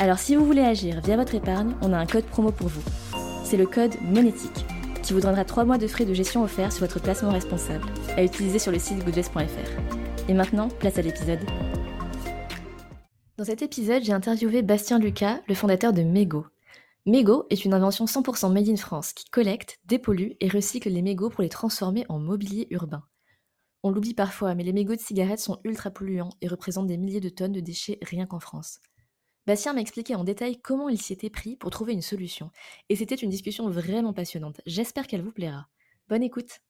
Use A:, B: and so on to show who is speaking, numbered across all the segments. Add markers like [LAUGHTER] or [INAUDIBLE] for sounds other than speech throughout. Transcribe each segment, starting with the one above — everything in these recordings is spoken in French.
A: Alors si vous voulez agir via votre épargne, on a un code promo pour vous. C'est le code monétique qui vous donnera 3 mois de frais de gestion offerts sur votre placement responsable à utiliser sur le site goodvest.fr. Et maintenant, place à l'épisode. Dans cet épisode, j'ai interviewé Bastien Lucas, le fondateur de Mego. Mego est une invention 100% made in France qui collecte, dépollue et recycle les mégots pour les transformer en mobilier urbain. On l'oublie parfois, mais les mégots de cigarettes sont ultra polluants et représentent des milliers de tonnes de déchets rien qu'en France. Bastien m'a expliqué en détail comment il s'y était pris pour trouver une solution, et c'était une discussion vraiment passionnante. J'espère qu'elle vous plaira. Bonne écoute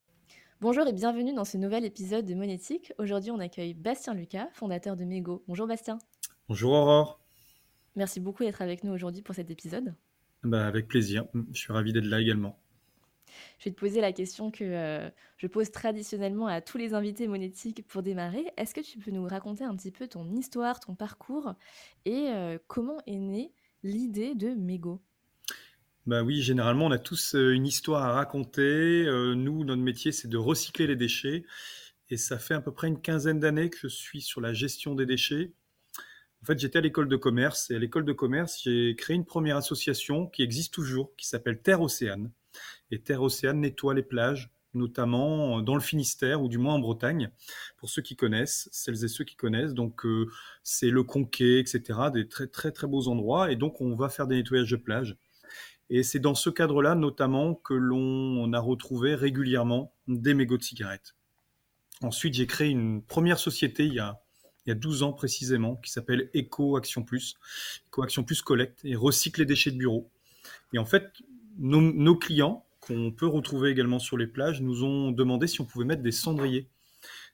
A: Bonjour et bienvenue dans ce nouvel épisode de Monétique. Aujourd'hui, on accueille Bastien Lucas, fondateur de Mego. Bonjour Bastien.
B: Bonjour Aurore.
A: Merci beaucoup d'être avec nous aujourd'hui pour cet épisode.
B: Bah, avec plaisir. Je suis ravi d'être là également.
A: Je vais te poser la question que euh, je pose traditionnellement à tous les invités monétiques pour démarrer. Est-ce que tu peux nous raconter un petit peu ton histoire, ton parcours et euh, comment est née l'idée de Mego?
B: Bah oui, généralement, on a tous euh, une histoire à raconter. nous, notre métier, c'est de recycler les déchets. Et ça fait à peu près une quinzaine d'années que je suis sur la gestion des déchets. En fait, j'étais à l'école de commerce et à l'école de commerce, j'ai créé une première association qui existe toujours, qui s'appelle Terre Océane. Et Terre Océane nettoie les plages, notamment dans le Finistère ou du moins en Bretagne, pour ceux qui connaissent, celles et ceux qui connaissent. Donc euh, c'est le Conquet, etc., des très très très beaux endroits. Et donc on va faire des nettoyages de plages. Et c'est dans ce cadre-là notamment que l'on a retrouvé régulièrement des mégots de cigarettes. Ensuite, j'ai créé une première société il y a il y a 12 ans précisément, qui s'appelle Eco Action Plus. Eco Action Plus collecte et recycle les déchets de bureau. Et en fait, nos, clients, peut retrouver également sur les plages, nous ont demandé si on pouvait mettre des cendriers,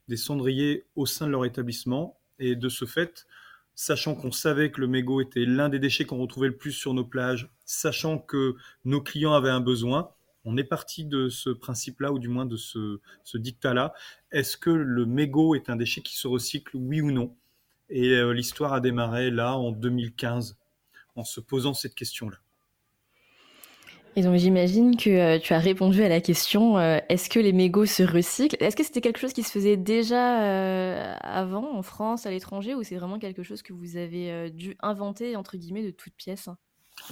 B: des cendriers au sein de leur établissement. Et de ce fait, sachant qu'on savait que le mégot était l'un des déchets qu'on retrouvait le plus sur nos plages, sachant que nos clients avaient un besoin, on est parti de ce principe-là, ou du moins de ce, dictat-là. Est-ce que le mégot est un déchet qui se recycle, oui ou non? Et euh, l'histoire a démarré là, en 2015, en se posant cette question-là.
A: Et donc j'imagine que euh, tu as répondu à la question euh, est-ce que les mégots se recyclent? Est-ce que c'était quelque chose qui se faisait déjà avant en France, à l'étranger, ou c'est vraiment quelque chose que vous avez dû inventer entre guillemets de toutes pièces?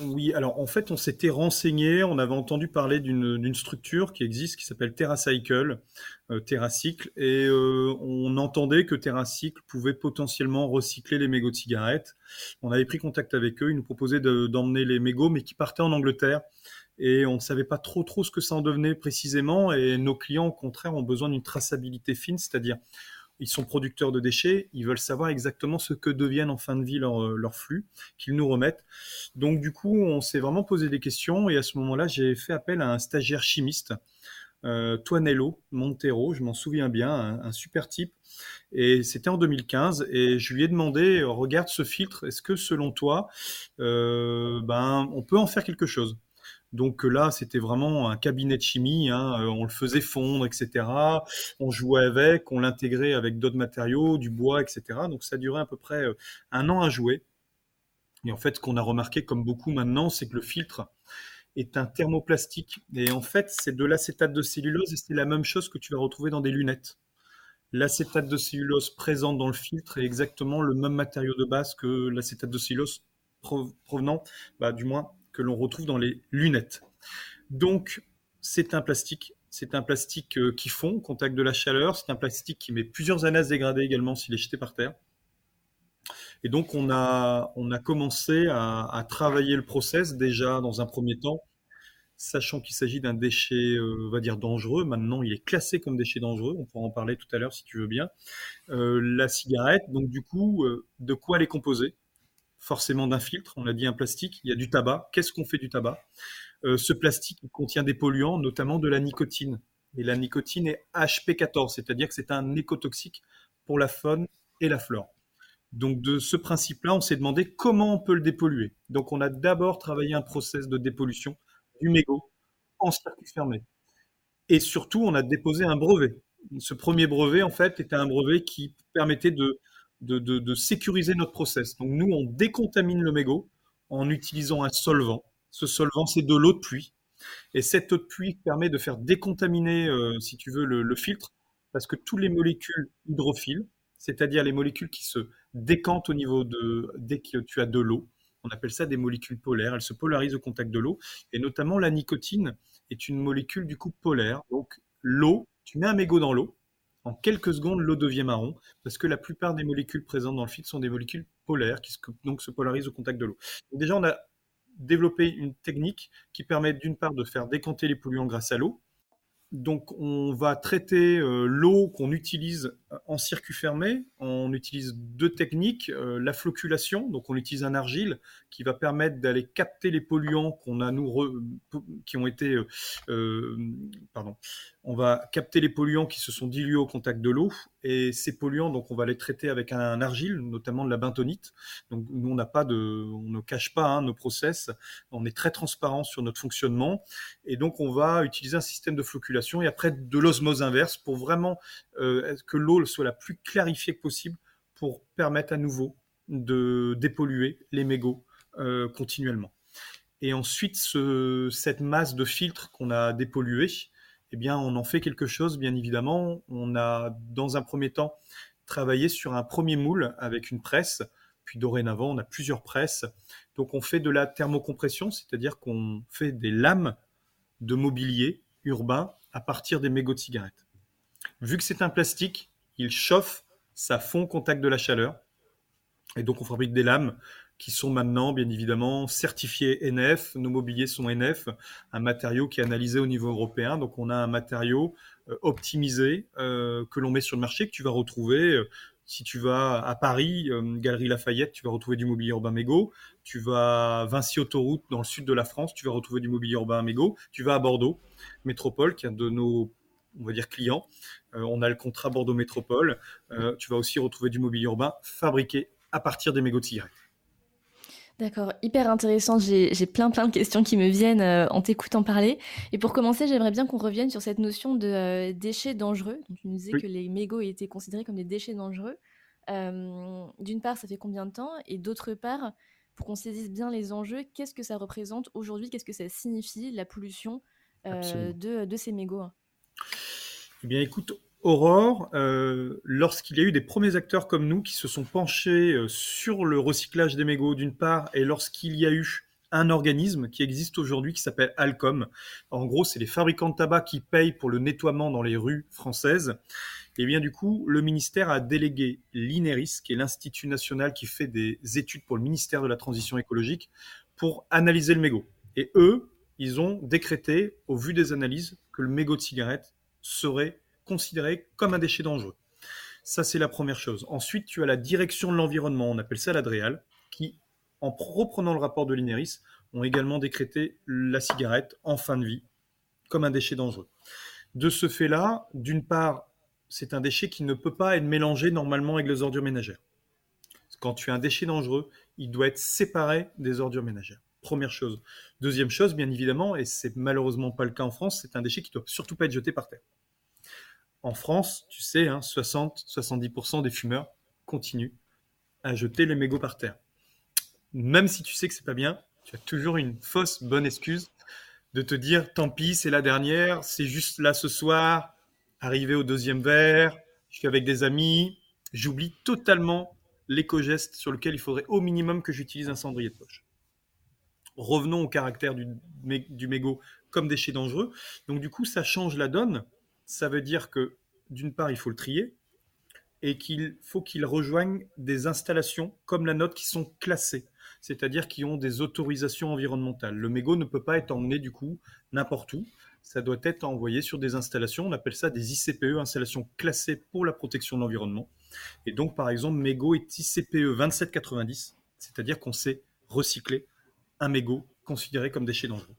B: Oui, alors en fait, on s'était renseigné, on avait entendu parler d'une structure qui existe qui s'appelle TerraCycle, euh, TerraCycle, et euh, on entendait que TerraCycle pouvait potentiellement recycler les mégots de cigarettes. On avait pris contact avec eux, ils nous proposaient d'emmener les mégots, mais qui partaient en Angleterre. Et on ne savait pas trop trop ce que ça en devenait précisément. Et nos clients, au contraire, ont besoin d'une traçabilité fine, c'est-à-dire ils sont producteurs de déchets, ils veulent savoir exactement ce que deviennent en fin de vie leurs leur euh, flux, qu'ils nous remettent. Donc du coup, on s'est vraiment posé des questions et à ce moment-là, j'ai fait appel à un stagiaire chimiste, euh, Toanello Montero, je m'en souviens bien, un, super type. Et c'était en 2015 et je lui ai demandé, regarde ce filtre, est-ce que selon toi, euh, ben, on peut en faire quelque chose? Donc là, c'était vraiment un cabinet de chimie. Hein, euh, on le faisait fondre, etc. On jouait avec, on l'intégrait avec d'autres matériaux, du bois, etc. Donc ça durait à peu près euh, un an à jouer. Et en fait, ce qu'on a remarqué, comme beaucoup maintenant, c'est que le filtre est un thermoplastique. Et en fait, c'est de l'acétate de cellulose et c'est la même chose que tu vas retrouver dans des lunettes. L'acétate de cellulose présente dans le filtre est exactement le même matériau de base que l'acétate de cellulose provenant, bah, du moins que l'on retrouve dans les lunettes. Donc, c'est un plastique. C'est un plastique euh, qui fond contact de la chaleur. C'est un plastique qui met plusieurs années à se dégrader également s'il est jeté par terre. Et donc, on a, on a commencé à, travailler le process déjà dans un premier temps, sachant qu'il s'agit d'un déchet, euh, on va dire, dangereux. Maintenant, il est classé comme déchet dangereux. On pourra en parler tout à l'heure si tu veux bien. Euh, la cigarette, donc du coup, de quoi elle est composée? Forcément d'un filtre, on a dit un plastique, il y a du tabac. Qu'est-ce qu'on fait du tabac? Euh, Ce plastique contient des polluants, notamment de la nicotine. Et la nicotine est HP14, c'est-à-dire que c'est un écotoxique pour la faune et la flore. Donc de ce principe-là, on s'est demandé comment on peut le dépolluer. Donc on a d'abord travaillé un process de dépollution du mégot en circuit fermé. Et surtout, on a déposé un brevet. Ce premier brevet, en fait, était un brevet qui permettait de, de, sécuriser notre process. Nous, on décontamine le mégot en utilisant un solvant. Ce solvant, c'est de l'eau de pluie. Et cette eau de pluie permet de faire décontaminer, euh, si tu veux, le, filtre, parce que toutes les molécules hydrophiles, c'est-à-dire les molécules qui se décantent au niveau de, dès que tu as de l'eau, on appelle ça des molécules polaires, elles se polarisent au contact de l'eau, et notamment la nicotine est une molécule du coup polaire. Donc l'eau, tu mets un mégot dans l'eau, en quelques secondes, l'eau devient marron, parce que la plupart des molécules présentes dans le filtre sont des molécules polaires, qui se polarisent au contact de l'eau. Déjà, on a développer une technique qui permet d'une part de faire décanter les polluants grâce à l'eau. Donc on va traiter euh, l'eau qu'on utilise en circuit fermé. On utilise deux techniques, euh, la flocculation, donc on utilise un argile qui va permettre d'aller capter les polluants qu'on a nous qui ont été euh, pardon, on va capter les polluants qui se sont dilués au contact de l'eau et ces polluants donc on va les traiter avec un, argile notamment de la bentonite donc nous on n'a pas de on ne cache pas hein, nos process on est très transparent sur notre fonctionnement et donc on va utiliser un système de flocculation et après de l'osmose inverse pour vraiment euh, que l'eau soit la plus clarifiée possible pour permettre à nouveau de dépolluer les mégots euh, continuellement et ensuite ce, cette masse de filtres qu'on a dépollué eh bien, on en fait quelque chose, bien évidemment. On a, dans un premier temps, travaillé sur un premier moule avec une presse, puis dorénavant, on a plusieurs presses. Donc, on fait de la thermocompression, c'est-à-dire qu'on fait des lames de mobilier urbain à partir des mégots de cigarettes. Vu que c'est un plastique, il chauffe, ça fond contact de la chaleur. Et donc, on fabrique des lames qui sont maintenant, bien évidemment, certifiés NF. Nos mobiliers sont NF, un matériau qui est analysé au niveau européen. Donc, on a un matériau euh, optimisé euh, que l'on met sur le marché, que tu vas retrouver. Euh, si tu vas à Paris, Galerie Lafayette, tu vas retrouver du mobilier urbain mégot. Tu vas à Vinci Autoroute, dans le sud de la France, tu vas retrouver du mobilier urbain mégot. Tu vas à Bordeaux, Métropole, qui est un de nos clients. On a le contrat Bordeaux Métropole. tu vas aussi retrouver du mobilier urbain fabriqué à partir des mégots de cigarettes.
A: D'accord, hyper intéressant. J'ai plein plein de questions qui me viennent euh, en t'écoutant parler. Et pour commencer, j'aimerais bien qu'on revienne sur cette notion de euh, déchets dangereux. tu nous disais que les mégots étaient considérés comme des déchets dangereux. Euh, d'une part, ça fait combien de temps? Et d'autre part, pour qu'on saisisse bien les enjeux, qu'est-ce que ça représente aujourd'hui? Qu'est-ce que ça signifie, la pollution de, de, ces mégots?
B: Eh bien, écoute, Aurore, euh, lorsqu'il y a eu des premiers acteurs comme nous qui se sont penchés euh, sur le recyclage des mégots d'une part, et lorsqu'il y a eu un organisme qui existe aujourd'hui qui s'appelle Alcom. En gros, c'est les fabricants de tabac qui payent pour le nettoiement dans les rues françaises. Et bien du coup, le ministère a délégué l'INERIS, qui est l'Institut national qui fait des études pour le ministère de la Transition écologique, pour analyser le mégot. Et eux, ils ont décrété, au vu des analyses, que le mégot de cigarette serait considéré comme un déchet dangereux. Ça, c'est la première chose. Ensuite, tu as la direction de l'environnement, on appelle ça l'ADREAL, qui, en reprenant le rapport de l'INERIS, ont également décrété la cigarette en fin de vie comme un déchet dangereux. De ce fait-là, d'une part, c'est un déchet qui ne peut pas être mélangé normalement avec les ordures ménagères. Quand tu as un déchet dangereux, il doit être séparé des ordures ménagères. Première chose. Deuxième chose, bien évidemment, et c'est malheureusement pas le cas en France, c'est un déchet qui ne doit surtout pas être jeté par terre en France, tu sais, 60-70% hein, des fumeurs continuent à jeter les mégots par terre. Même si tu sais que c'est pas bien, tu as toujours une fausse bonne excuse de te dire tant pis, c'est la dernière, c'est juste là ce soir, arrivé au deuxième verre, je suis avec des amis, j'oublie totalement l'éco-geste sur lequel il faudrait au minimum que j'utilise un cendrier de poche. Revenons au caractère du, du mégot comme déchet dangereux. Donc du coup, ça change la donne ça veut dire que d'une part, il faut le trier et qu'il faut qu'il rejoigne des installations comme la note qui sont classées, c'est-à-dire qui ont des autorisations environnementales. Le mégot ne peut pas être emmené du coup n'importe où. Ça doit être envoyé sur des installations, on appelle ça des ICPE, installations classées pour la protection de l'environnement. Et donc, par exemple, mégot est ICPE 2790, c'est-à-dire qu'on sait recycler un mégot considéré comme déchet dangereux.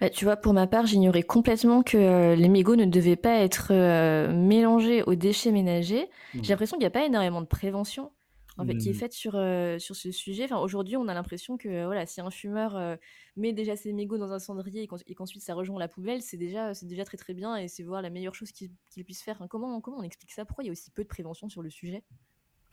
A: Bah, tu vois, pour ma part, j'ignorais complètement que euh, les mégots ne devaient pas être euh, mélangés aux déchets ménagers. J'ai
B: Mmh.
A: l'impression qu'il n'y a pas énormément de prévention en fait, qui est
B: Mmh.
A: faite sur, euh, sur ce sujet. Enfin, aujourd'hui, on a l'impression que voilà, si un fumeur met déjà ses mégots dans un cendrier et qu'en- et qu'ensuite ça rejoint la poubelle, c'est déjà, déjà très très bien et c'est voir la meilleure chose qu'il puisse faire. Comment, comment on explique ça? Pourquoi il y a aussi peu de prévention sur le sujet?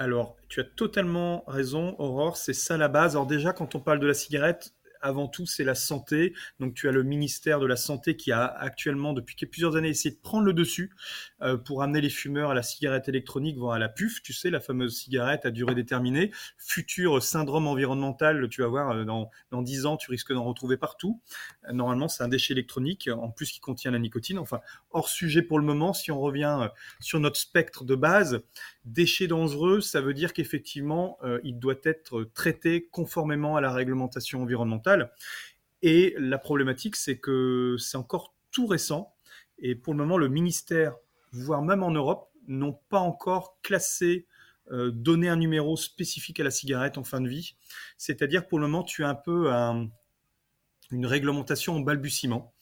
B: Alors, tu as totalement raison, Aurore, c'est ça la base. Alors déjà, quand on parle de la cigarette, avant tout, c'est la santé. Donc, tu as le ministère de la Santé qui a actuellement, depuis plusieurs années, essayé de prendre le dessus euh, pour amener les fumeurs à la cigarette électronique, voire à la puff, tu sais, la fameuse cigarette à durée déterminée. Futur syndrome environnemental, tu vas voir, euh, dans, dans 10 ans, tu risques d'en retrouver partout. Euh, Normalement, c'est un déchet électronique, en plus qui contient la nicotine. Enfin, hors sujet pour le moment, si on revient sur notre spectre de base, Déchet dangereux, ça veut dire qu'effectivement, il doit être traité conformément à la réglementation environnementale. Et la problématique, c'est que c'est encore tout récent. Et pour le moment, le ministère, voire même en Europe, n'ont pas encore classé, euh, donné un numéro spécifique à la cigarette en fin de vie. C'est-à-dire, pour le moment, tu as un peu un- une réglementation en balbutiement.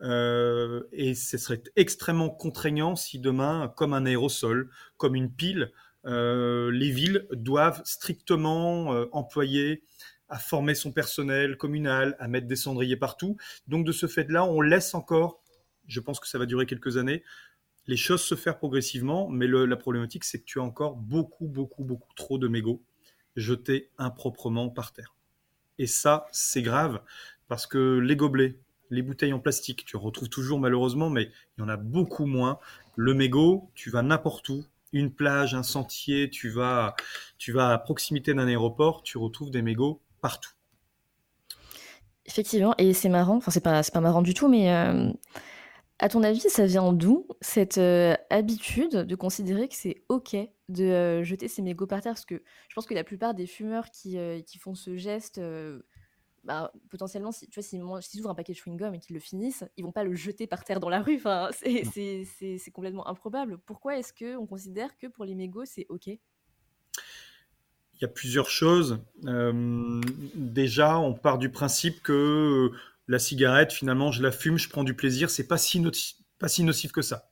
B: Euh, et ce serait extrêmement contraignant si demain, comme un aérosol, comme une pile, euh, les villes doivent strictement employer à former son personnel communal, à mettre des cendriers partout. Donc de ce fait-là, on laisse encore, je pense que ça va durer quelques années, les choses se faire progressivement, mais la problématique, c'est que tu as encore beaucoup, beaucoup, beaucoup trop de mégots jetés improprement par terre. Et ça, c'est grave, parce que les gobelets, les bouteilles en plastique, tu en retrouves toujours malheureusement, mais il y en a beaucoup moins. Le mégot, tu vas n'importe où, une plage, un sentier, tu vas, tu vas à proximité d'un aéroport, tu retrouves des mégots partout.
A: Effectivement, et c'est marrant, enfin c'est pas, pas marrant du tout, mais euh, à ton avis, ça vient d'où cette euh, habitude de considérer que c'est ok de euh, jeter ses mégots par terre? Parce que je pense que la plupart des fumeurs qui, qui font ce geste, bah, potentiellement, si, tu vois, s'ils ouvrent un paquet de chewing-gum et qu'ils le finissent, ils vont pas le jeter par terre dans la rue. Enfin, [LAUGHS] c'est complètement improbable. Pourquoi est-ce qu'on considère que pour les mégots, c'est ok?
B: Il y a plusieurs choses. Euh, déjà, on part du principe que euh, la cigarette, finalement, je la fume, je prends du plaisir, c'est pas si nocif, pas si nocif que ça.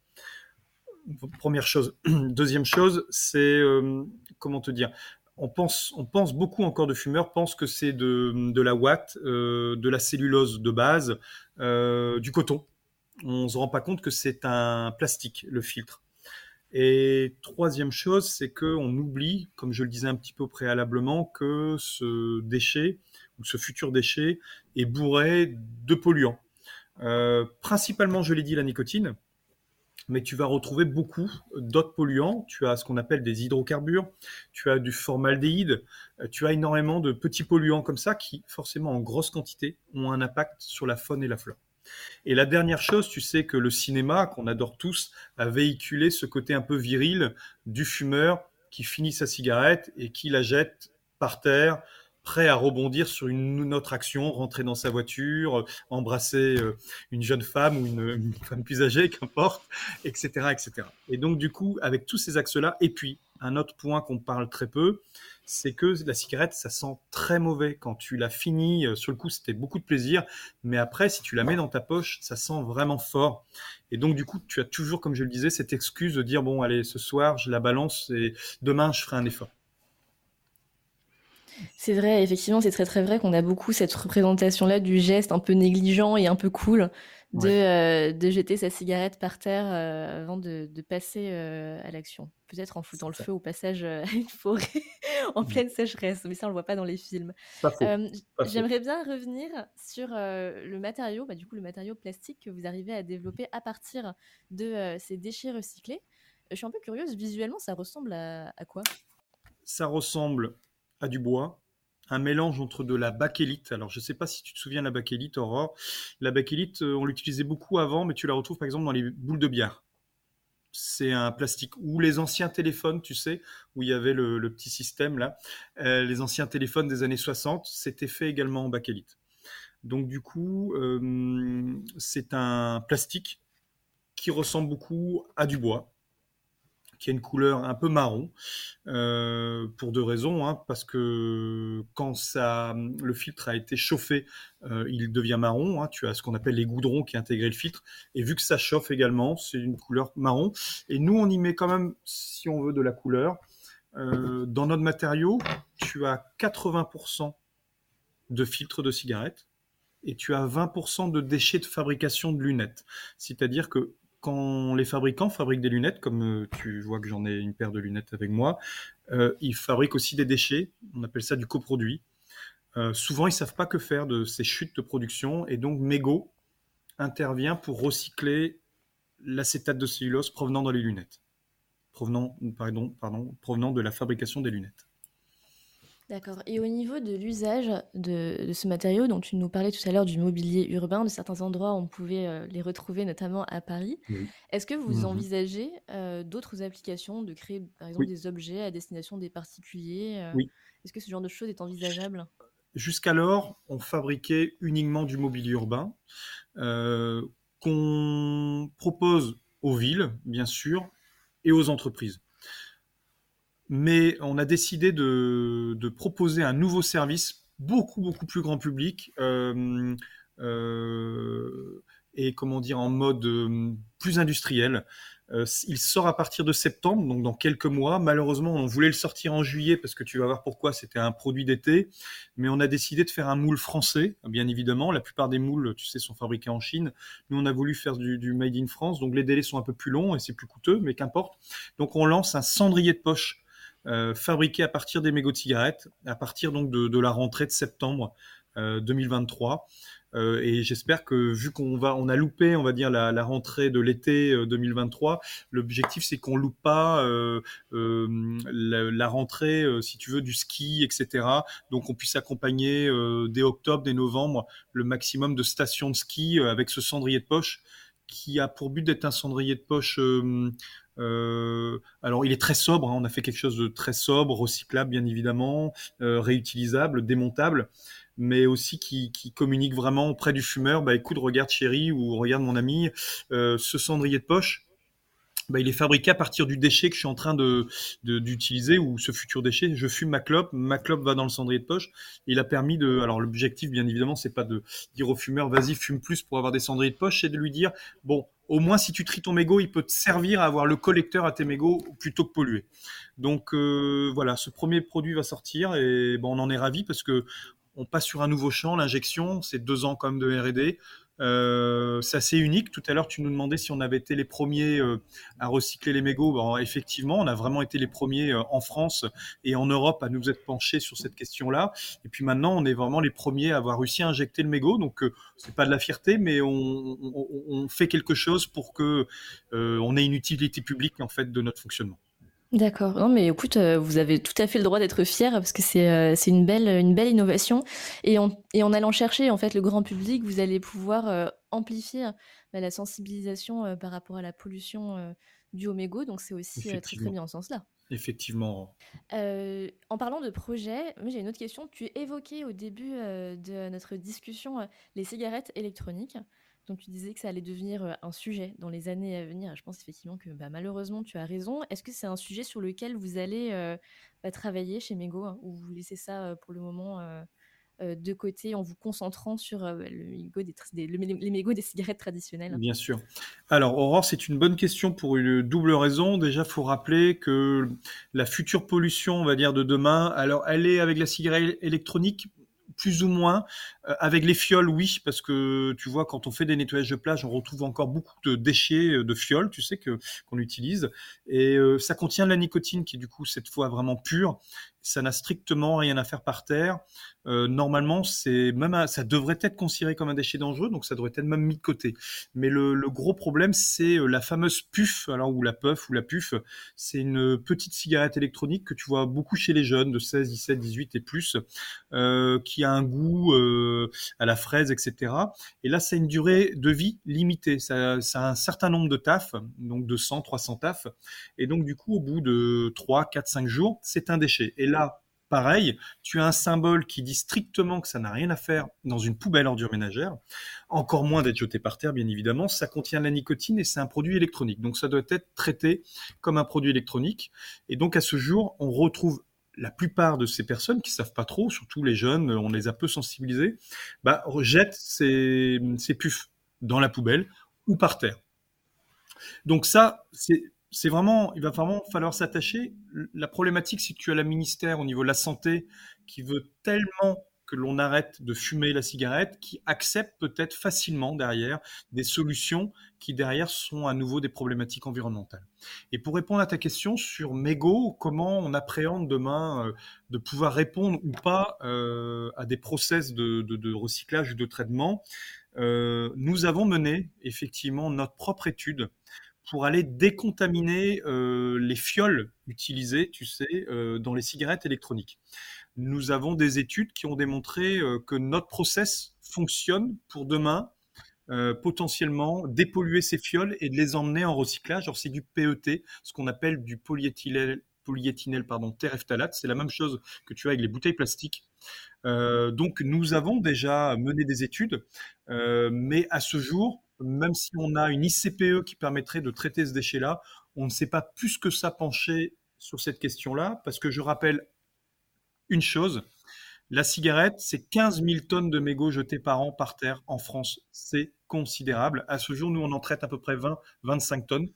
B: Première chose. [CLEARS THROAT] Deuxième chose, c'est euh, comment te dire on pense, on pense beaucoup encore de fumeurs pensent que c'est de, la euh, de la cellulose de base, du coton. On se rend pas compte que c'est un plastique, le filtre. Et troisième chose, c'est qu'on oublie, comme je le disais un petit peu préalablement, que ce déchet, ou ce futur déchet, est bourré de polluants. Euh, principalement, je l'ai dit, la nicotine, mais tu vas retrouver beaucoup d'autres polluants. Tu as ce qu'on appelle des hydrocarbures, tu as du formaldéhyde, euh, tu as énormément de petits polluants comme ça qui, forcément en grosse quantité, ont un impact sur la faune et la flore. Et la dernière chose, tu sais que le cinéma, qu'on adore tous, a véhiculé ce côté un peu viril du fumeur qui finit sa cigarette et qui la jette par terre, prêt à rebondir sur une autre action, rentrer dans sa voiture, embrasser euh, une jeune femme ou une, une femme plus âgée, [LAUGHS] qu'importe, etc., etc. Et donc, du coup, avec tous ces axes-là, et puis, un autre point qu'on parle très peu, c'est que la cigarette, ça sent très mauvais. Quand tu l'as finie, euh, sur le coup, c'était beaucoup de plaisir, mais après, si tu la mets dans ta poche, ça sent vraiment fort. Et donc, du coup, tu as toujours, comme je le disais, cette excuse de dire, bon, allez, ce soir, je la balance et demain, je ferai un effort.
A: C'est vrai, effectivement, c'est très très vrai qu'on a beaucoup cette représentation-là du geste un peu négligent et un peu cool de,
B: Ouais.
A: euh, de jeter sa cigarette par terre euh, avant de, de passer euh, à l'action. Peut-être en foutant le
B: Ça.
A: feu au passage à une forêt [LAUGHS] en
B: Mm.
A: pleine sécheresse, mais ça on le voit pas dans les films. J'aimerais bien revenir sur le matériau, bah, du coup le matériau plastique que vous arrivez à développer à partir de ces déchets recyclés. Je suis un peu curieuse, visuellement ça ressemble à, à quoi?
B: Ça ressemble à du bois, un mélange entre de la bakélite. Alors, je ne sais pas si tu te souviens de la bakélite, Aurore. La bakélite, euh, on l'utilisait beaucoup avant, mais tu la retrouves par exemple dans les boules de billard. C'est un plastique. Ou les anciens téléphones, tu sais, où il y avait le, le petit système là. Euh, les anciens téléphones des années 60, c'était fait également en bakélite. Donc, du coup, euh, c'est un plastique qui ressemble beaucoup à du bois qui a une couleur un peu marron, euh, pour deux raisons. Hein, parce que quand ça, le filtre a été chauffé, euh, il devient marron. Hein, tu as ce qu'on appelle les goudrons qui intégrent le filtre. Et vu que ça chauffe également, c'est une couleur marron. Et nous, on y met quand même, si on veut, de la couleur. Euh, dans notre matériau, tu as 80% de filtres de cigarettes et tu as 20% de déchets de fabrication de lunettes. C'est-à-dire que quand les fabricants fabriquent des lunettes, comme euh, tu vois que j'en ai une paire de lunettes avec moi, euh, ils fabriquent aussi des déchets. On appelle ça du coproduit. Euh, souvent, ils savent pas que faire de ces chutes de production, et donc Mego intervient pour recycler l'acétate de cellulose provenant dans les lunettes, provenant, pardon, pardon, provenant de la fabrication des lunettes.
A: D'accord. Et au niveau de l'usage de, ce matériau, dont tu nous parlais tout à l'heure du mobilier urbain, de certains endroits, on pouvait euh, les retrouver, notamment à Paris. Est-ce que vous mmh envisagez euh, d'autres applications, de créer par exemple des objets à destination des particuliers euh?
B: Oui.
A: Est-ce que ce genre de choses est envisageable?
B: Jusqu'alors, on fabriquait uniquement du mobilier urbain qu'on propose aux villes, bien sûr, et aux entreprises mais on a décidé de, proposer un nouveau service beaucoup beaucoup plus grand public euh, euh, et comment dire en mode euh, plus industriel. il sort à partir de septembre, donc dans quelques mois. Malheureusement, on voulait le sortir en juillet parce que tu vas voir pourquoi c'était un produit d'été, mais on a décidé de faire un moule français, bien évidemment. La plupart des moules, tu sais, sont fabriqués en Chine. Nous, on a voulu faire du, made in France, donc les délais sont un peu plus longs et c'est plus coûteux, mais qu'importe. Donc on lance un cendrier de poche fabriqué à partir des mégots de cigarettes, à partir donc de, la rentrée de septembre 2023. Euh, euh, et j'espère que vu qu'on va, on a loupé, on va dire la, rentrée de l'été 2023, l'objectif c'est qu'on loupe pas la, rentrée, si tu veux, du ski, etc. Donc on puisse accompagner dès octobre, dès novembre, le maximum de stations de ski avec ce cendrier de poche qui a pour but d'être un cendrier de poche euh, alors, il est très sobre. Hein. on a fait quelque chose de très sobre, recyclable, bien évidemment, euh, réutilisable, démontable, mais aussi qui, communique vraiment auprès du fumeur. Bah, écoute, regarde chérie ou regarde mon ami, euh, ce cendrier de poche. Bah, il est fabriqué à partir du déchet que je suis en train de, d'utiliser ou ce futur déchet. Je fume ma clope, ma clope va dans le cendrier de poche. Il a permis de. Alors l'objectif, bien évidemment, c'est pas de dire au fumeur vas-y fume plus pour avoir des cendriers de poche, c'est de lui dire bon au moins si tu tries ton mégot, il peut te servir à avoir le collecteur à tes mégots plutôt que polluer. Donc euh, voilà, ce premier produit va sortir et bon, on en est ravi parce que on passe sur un nouveau champ, l'injection, c'est deux ans comme de R&D. Euh, c'est assez unique. Tout à l'heure, tu nous demandais si on avait été les premiers euh, à recycler les mégots. effectivement, on a vraiment été les premiers euh, en France et en Europe à nous être penchés sur cette question-là. Et puis maintenant, on est vraiment les premiers à avoir réussi à injecter le mégot. Donc, c'est pas de la fierté, mais on, on, fait quelque chose pour que on ait une utilité publique en fait de notre fonctionnement.
A: D'accord. Non, mais écoute, euh, vous avez tout à fait le droit d'être fier parce que c'est euh, c'est une belle une belle innovation et en et en allant chercher en fait le grand public, vous allez pouvoir euh, amplifier bah, la sensibilisation par rapport à la pollution du Omégo. Donc c'est aussi très très bien en ce sens-là.
B: Effectivement.
A: en parlant de projet, j'ai une autre question. Tu évoquais au début de notre discussion les cigarettes électroniques. Donc tu disais que ça allait devenir un sujet dans les années à venir. Je pense effectivement que bah, malheureusement tu as raison. Est-ce que c'est un sujet sur lequel vous allez bah, travailler chez Mego hein, ou vous laissez ça pour le moment de côté en vous concentrant sur les mégots des cigarettes traditionnelles?
B: Bien sûr. Alors Aurore, c'est une bonne question pour une double raison. Déjà, il faut rappeler que la future pollution, on va dire, de demain, alors elle est avec la cigarette électronique plus ou moins. Euh, avec les fioles, oui, parce que tu vois, quand on fait des nettoyages de plage, on retrouve encore beaucoup de déchets euh, de fioles, tu sais, qu'on utilise. Et euh, ça contient de la nicotine qui du coup cette fois vraiment pure ça n'a strictement rien à faire par terre. Euh, normalement, c'est même ça devrait être considéré comme un déchet dangereux, donc ça devrait être même mis de côté. Mais le, gros problème, c'est euh, la fameuse puff, alors ou la puff ou la puff. C'est une petite cigarette électronique que tu vois beaucoup chez les jeunes de 16, 17, 18 et plus, euh, qui a un goût à la fraise, etc. Et là, a une durée de vie limitée. Ça, a un certain nombre de taf, donc 200, 300 taf. Et donc du coup, au bout de 3, 4, 5 jours, c'est un déchet. Et là, pareil, tu as un symbole qui dit strictement que ça n'a rien à faire dans une poubelle ordure ménagère, encore moins d'être jeté par terre, bien évidemment. Ça contient de la nicotine et c'est un produit électronique. Donc ça doit être traité comme un produit électronique. Et donc à ce jour, on retrouve la plupart de ces personnes qui savent pas trop, surtout les jeunes, on les a peu sensibilisés, bah, rejettent ces, ces puffs dans la poubelle ou par terre. Donc ça, c'est c'est vraiment, il va vraiment falloir s'attacher. La problématique, c'est que tu as la ministère au niveau de la santé qui veut tellement que l'on arrête de fumer la cigarette, qui accepte peut-être facilement derrière des solutions qui derrière sont à nouveau des problématiques environnementales. Et pour répondre à ta question sur mégots, comment on appréhende demain euh, de pouvoir répondre ou pas euh, à des process de, de, recyclage ou de traitement, euh, nous avons mené effectivement notre propre étude pour aller décontaminer euh, les fioles utilisées, tu sais, euh, dans les cigarettes électroniques. Nous avons des études qui ont démontré euh, que notre process fonctionne pour demain potentiellement dépolluer ces fioles et les emmener en recyclage. C'est du PET, ce qu'on appelle du polyéthylène, polyéthynèle pardon, terephthalate. C'est la même chose que tu as avec les bouteilles plastiques. donc nous avons déjà mené des études, mais à ce jour, même si on a une ICPE qui permettrait de traiter ce déchet-là, on ne sait pas plus que ça pencher sur cette question-là, parce que je rappelle une chose, la cigarette, c'est 15 000 tonnes de mégots jetés par an par terre en France. C'est considérable. À ce jour, nous, on en traite à peu près 20-25 tonnes.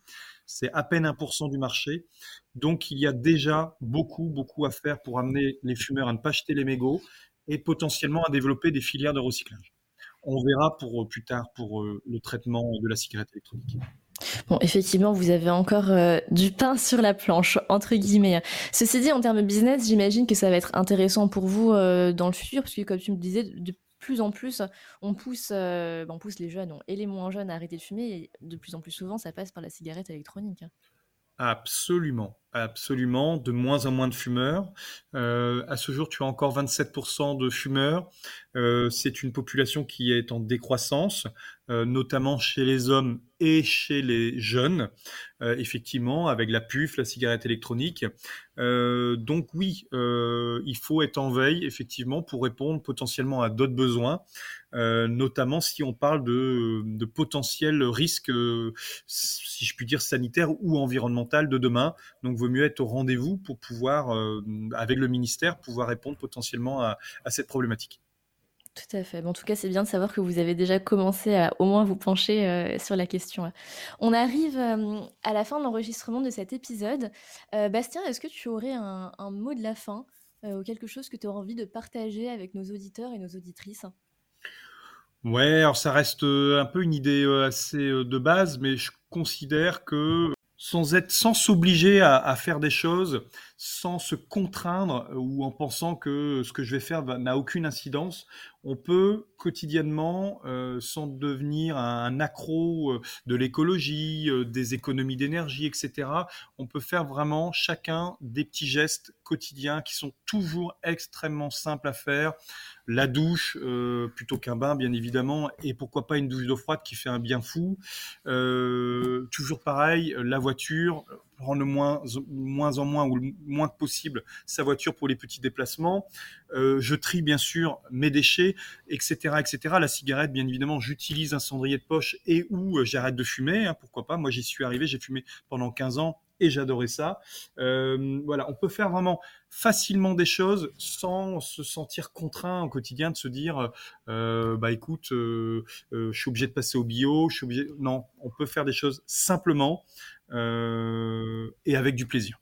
B: C'est à peine 1% du marché. Donc, il y a déjà beaucoup, beaucoup à faire pour amener les fumeurs à ne pas jeter les mégots et potentiellement à développer des filières de recyclage on verra pour euh, plus tard pour euh, le traitement de la cigarette électronique.
A: Bon, effectivement, vous avez encore euh, du pain sur la planche, entre guillemets. Ceci dit, en termes business, j'imagine que ça va être intéressant pour vous dans le futur, parce que comme tu me disais, de plus en plus, on pousse, on pousse les jeunes et les moins jeunes à arrêter de fumer, et de plus en plus souvent, ça passe par la cigarette électronique.
B: Absolument, absolument. De moins en moins de fumeurs. à ce jour, tu as encore 27% de fumeurs. c'est une population qui est en décroissance, notamment chez les hommes et chez les jeunes, effectivement, avec la puff, la cigarette électronique. donc oui, il faut être en veille, effectivement, pour répondre potentiellement à d'autres besoins. Euh, notamment si on parle de, potentiels risques, euh, si je puis dire, sanitaires ou environnementaux de demain. Donc, vaut mieux être au rendez-vous pour pouvoir, euh, avec le ministère, pouvoir répondre potentiellement à, cette problématique.
A: Tout à fait. en tout cas, c'est bien de savoir que vous avez déjà commencé à au moins vous pencher sur la question. On arrive à la fin de l'enregistrement de cet épisode. Bastien, est-ce que tu aurais un, un, mot de la fin ou quelque chose que tu aurais envie de partager avec nos auditeurs et nos auditrices?
B: Ouais, alors ça reste euh, un peu une idée euh, assez euh, de base, mais je considère que sans être, sans s'obliger à, faire des choses, sans se contraindre ou en pensant que ce que je vais faire n'a aucune incidence, on peut quotidiennement, sans devenir un, accro de l'écologie, des économies d'énergie, etc., on peut faire vraiment chacun des petits gestes quotidiens qui sont toujours extrêmement simples à faire, la douche euh, plutôt qu'un bain, bien évidemment, et pourquoi pas une douche d'eau froide qui fait un bien fou. Euh, toujours pareil, la voiture, prendre le moins, moins en moins ou le moins que possible sa voiture pour les petits déplacements. Euh, je trie bien sûr mes déchets, etc., etc. La cigarette, bien évidemment, j'utilise un cendrier de poche et où j'arrête de fumer. Hein, pourquoi pas Moi, j'y suis arrivé, j'ai fumé pendant 15 ans et j'adorais ça. Euh, voilà, on peut faire vraiment facilement des choses sans se sentir contraint au quotidien de se dire, euh, bah écoute, euh, je suis obligé de passer au bio, je suis obligé. Non, on peut faire des choses simplement et avec du plaisir.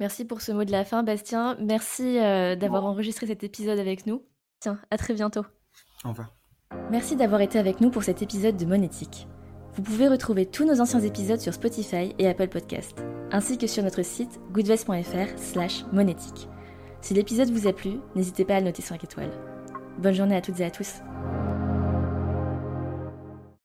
A: Merci pour ce mot de la fin, Bastien. Merci d'avoir enregistré cet épisode avec nous. Tiens, à très bientôt.
B: Au revoir.
A: Merci d'avoir été avec nous pour cet épisode de Monétique. Vous pouvez retrouver tous nos anciens épisodes sur Spotify et Apple Podcast, ainsi que sur notre site goodvest.fr slash monétique. Si l'épisode vous a plu, n'hésitez pas à le noter 5 étoiles. Bonne journée à toutes et à tous.